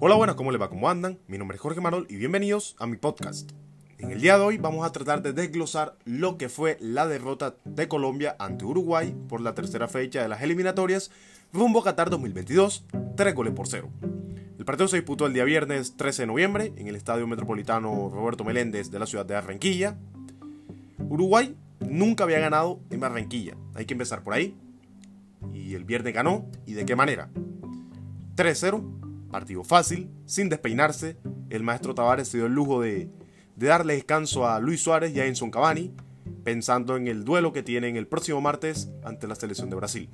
Hola, buenas, ¿cómo les va? ¿Cómo andan? Mi nombre es Jorge Marol y bienvenidos a mi podcast. En el día de hoy vamos a tratar de desglosar lo que fue la derrota de Colombia ante Uruguay por la tercera fecha de las eliminatorias rumbo a Qatar 2022, 3 goles por 0. El partido se disputó el día viernes 13 de noviembre en el Estadio Metropolitano Roberto Meléndez de la ciudad de Barranquilla. Uruguay nunca había ganado en Barranquilla, hay que empezar por ahí. Y el viernes ganó, ¿y de qué manera? 3-0, partido fácil, sin despeinarse. El maestro Tavares se dio el lujo de, darle descanso a Luis Suárez y a Enson Cavani, pensando en el duelo que tienen el próximo martes ante la selección de Brasil.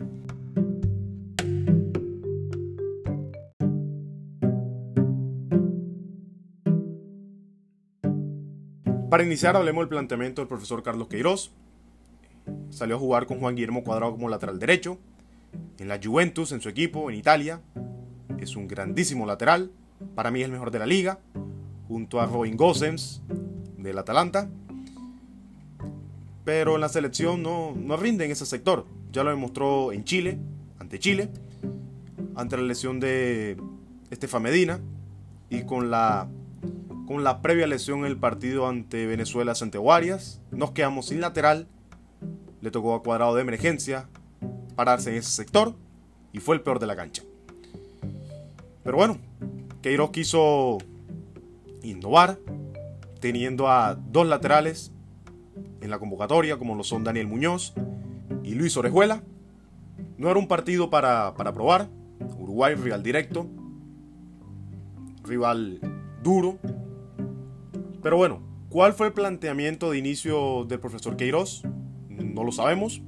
Para iniciar, hablemos del planteamiento del profesor Carlos Queiroz. Salió a jugar con Juan Guillermo Cuadrado como lateral derecho. En la Juventus, en su equipo, en Italia. Es un grandísimo lateral. Para mí es el mejor de la liga. Junto a Robin Gosens del Atalanta. Pero en la selección no, no rinde en ese sector. Ya lo demostró en Chile, ante Chile. Ante la lesión de Estefan Medina. Y con la con la previa lesión en el partido ante Venezuela ante Guarias. Nos quedamos sin lateral. Le tocó a cuadrado de emergencia pararse en ese sector y fue el peor de la cancha. Pero bueno, Queiroz quiso innovar, teniendo a dos laterales en la convocatoria, como lo son Daniel Muñoz y Luis Orejuela. No era un partido para, para probar. Uruguay, rival directo, rival duro, pero bueno, ¿cuál fue el planteamiento de inicio del profesor Queiroz? No lo sabemos.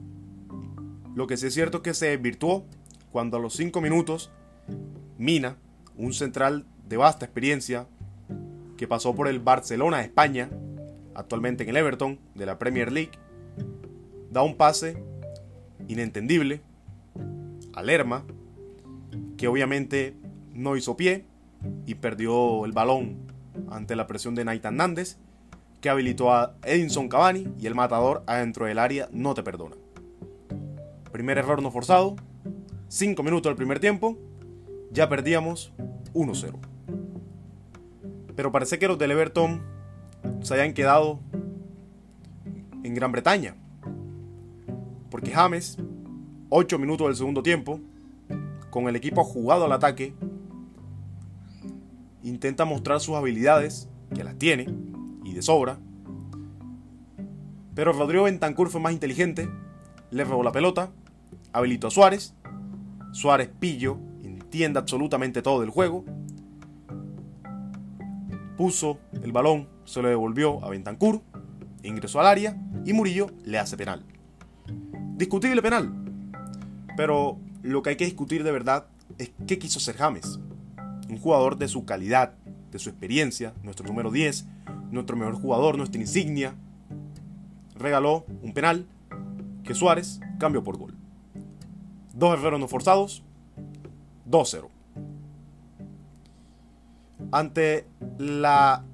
Lo que sí es cierto es que se virtuó cuando a los 5 minutos Mina, un central de vasta experiencia, que pasó por el Barcelona de España, actualmente en el Everton de la Premier League, da un pase inentendible a Lerma, que obviamente no hizo pie y perdió el balón ante la presión de Nathan Nández, que habilitó a Edinson Cavani y el matador adentro del área no te perdona. Primer error no forzado, 5 minutos del primer tiempo, ya perdíamos 1-0. Pero parece que los del Everton se hayan quedado en Gran Bretaña. Porque James, 8 minutos del segundo tiempo, con el equipo jugado al ataque, intenta mostrar sus habilidades, que las tiene, y de sobra. Pero Rodrigo Bentancur fue más inteligente, le robó la pelota, habilitó a Suárez, Suárez pillo, absolutamente todo del juego, puso el balón, se lo devolvió a Bentancur, ingresó al área y Murillo le hace penal. Discutible penal, pero lo que hay que discutir de verdad es qué quiso hacer James un jugador de su calidad, de su experiencia, nuestro número 10, nuestro mejor jugador, nuestra insignia, regaló un penal que Suárez cambió por gol. Dos errores no forzados, 2-0. Ante la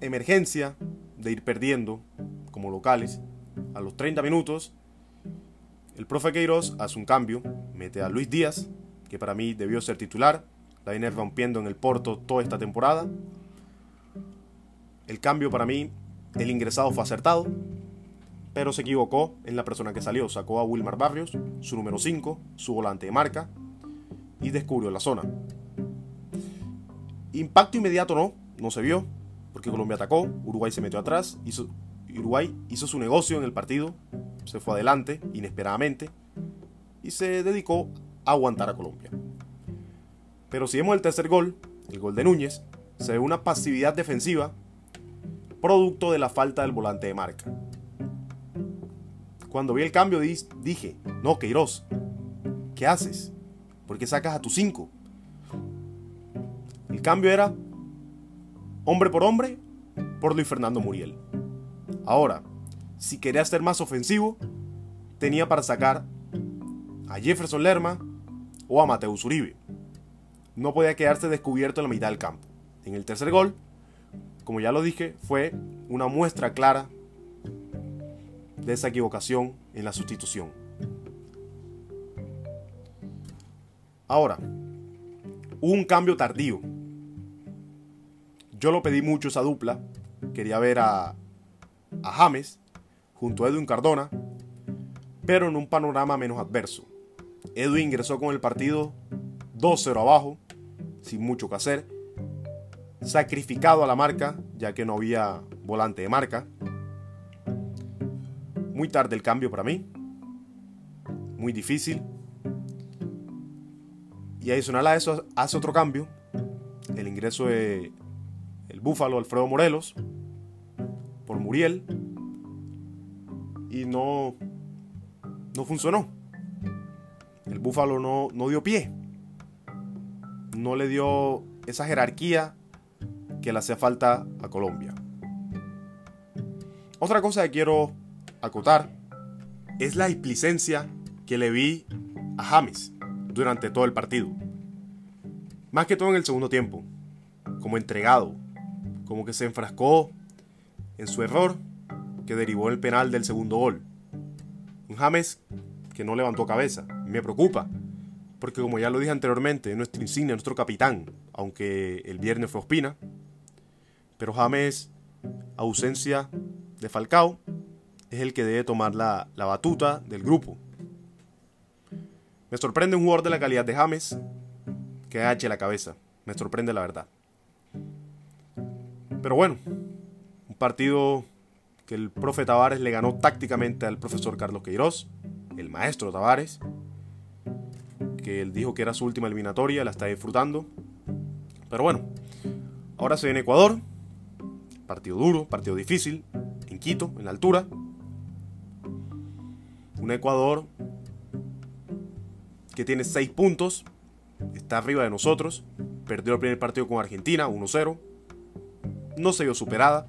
emergencia de ir perdiendo como locales, a los 30 minutos, el profe Queiroz hace un cambio, mete a Luis Díaz, que para mí debió ser titular, la viene rompiendo en el Porto toda esta temporada. El cambio para mí, el ingresado fue acertado, pero se equivocó en la persona que salió. Sacó a Wilmar Barrios, su número 5, su volante de marca, y descubrió la zona. Impacto inmediato no, no se vio, porque Colombia atacó, Uruguay se metió atrás, hizo, Uruguay hizo su negocio en el partido, se fue adelante inesperadamente y se dedicó a aguantar a Colombia. Pero si vemos el tercer gol, el gol de Núñez, se ve una pasividad defensiva producto de la falta del volante de marca. Cuando vi el cambio dije, no, Queiroz, ¿qué haces? ¿Por qué sacas a tu 5? El cambio era hombre por hombre por Luis Fernando Muriel. Ahora, si quería ser más ofensivo, tenía para sacar a Jefferson Lerma o a Mateus Uribe no podía quedarse descubierto en la mitad del campo. En el tercer gol, como ya lo dije, fue una muestra clara de esa equivocación en la sustitución. Ahora, un cambio tardío Yo lo pedí mucho esa dupla. Quería ver a, a James junto a Edwin Cardona, pero en un panorama menos adverso. Edwin ingresó con el partido 2-0 abajo, sin mucho que hacer, sacrificado a la marca, ya que no había volante de marca. Muy tarde el cambio para mí, muy difícil. Y adicional a eso hace otro cambio, el ingreso de el Búfalo Alfredo Morelos por Muriel y no no funcionó. El Búfalo no, no dio pie. No le dio esa jerarquía que le hacía falta a Colombia. Otra cosa que quiero acotar es la displicencia que le vi a James durante todo el partido. Más que todo en el segundo tiempo, como entregado, como que se enfrascó en su error que derivó el penal del segundo gol. Un James que no levantó cabeza. Me preocupa, porque como ya lo dije anteriormente, nuestro insignia, nuestro capitán, aunque el viernes fue Ospina, pero James, ausencia de Falcao, es el que debe tomar la, la batuta del grupo. Me sorprende un jugador de la calidad de James que agache la cabeza. Me sorprende la verdad. Pero bueno, un partido que el profe Tavares le ganó tácticamente al profesor Carlos Queiroz, el maestro Tavares, que él dijo que era su última eliminatoria, la está disfrutando. Pero bueno, ahora se viene Ecuador, partido duro, partido difícil, en Quito, en la altura. Un Ecuador que tiene 6 puntos, está arriba de nosotros, perdió el primer partido con Argentina, 1-0, no se vio superada,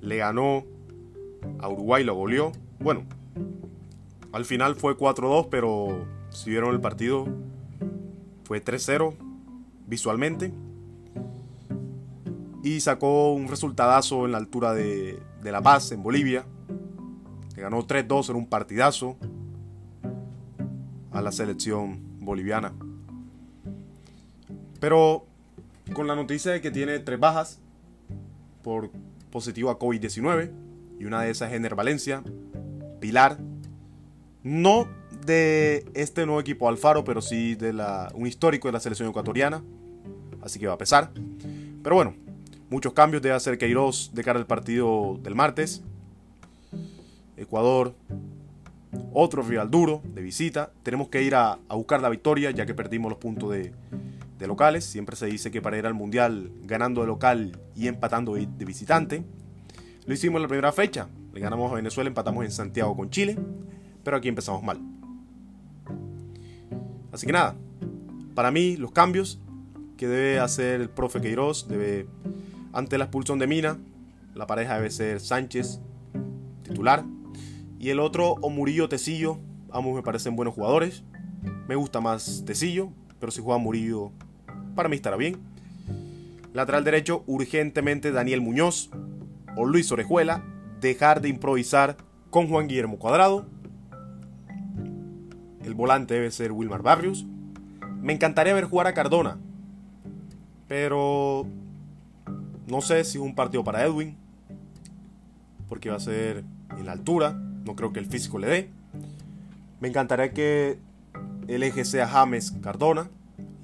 le ganó a Uruguay, lo goleó, bueno, al final fue 4-2, pero si vieron el partido fue 3-0 visualmente. Y sacó un resultadazo en la altura de, de La Paz, en Bolivia. Le ganó 3-2 en un partidazo a la selección boliviana. Pero con la noticia de que tiene tres bajas por positivo a COVID-19 y una de esas es Ener Valencia, Pilar no de este nuevo equipo Alfaro, pero sí de la, un histórico de la selección ecuatoriana. Así que va a pesar. Pero bueno, muchos cambios debe hacer Queiroz de cara al partido del martes. Ecuador, otro rival duro de visita. Tenemos que ir a, buscar la victoria ya que perdimos los puntos de, locales. Siempre se dice que para ir al mundial ganando de local y empatando de visitante. Lo hicimos en la primera fecha. Le ganamos a Venezuela, empatamos en Santiago con Chile pero aquí empezamos mal. Así que nada, para mí los cambios que debe hacer el profe Queiroz, debe, ante la expulsión de Mina, la pareja debe ser Sánchez, titular, y el otro o Murillo Tecillo, ambos me parecen buenos jugadores, me gusta más Tecillo, pero si juega Murillo, para mí estará bien. Lateral derecho, urgentemente Daniel Muñoz o Luis Orejuela, dejar de improvisar con Juan Guillermo Cuadrado el volante debe ser Wilmar Barrios. Me encantaría ver jugar a Cardona. Pero no sé si es un partido para Edwin. Porque va a ser en la altura. No creo que el físico le dé. Me encantaría que el eje sea James Cardona.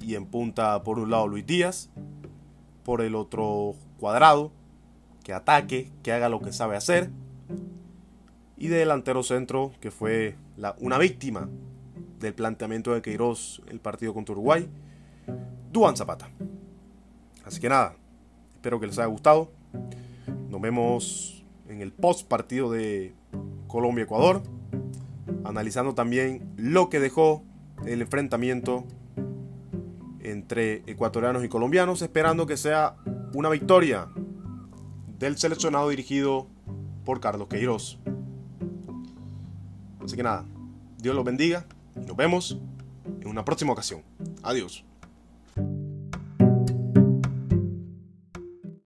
Y en punta por un lado Luis Díaz. Por el otro cuadrado. Que ataque, que haga lo que sabe hacer. Y de delantero centro, que fue una víctima del planteamiento de Queiroz el partido contra Uruguay, Duan Zapata. Así que nada, espero que les haya gustado. Nos vemos en el post partido de Colombia-Ecuador, analizando también lo que dejó el enfrentamiento entre ecuatorianos y colombianos, esperando que sea una victoria del seleccionado dirigido por Carlos Queiroz. Así que nada, Dios los bendiga. Nos vemos en una próxima ocasión. Adiós.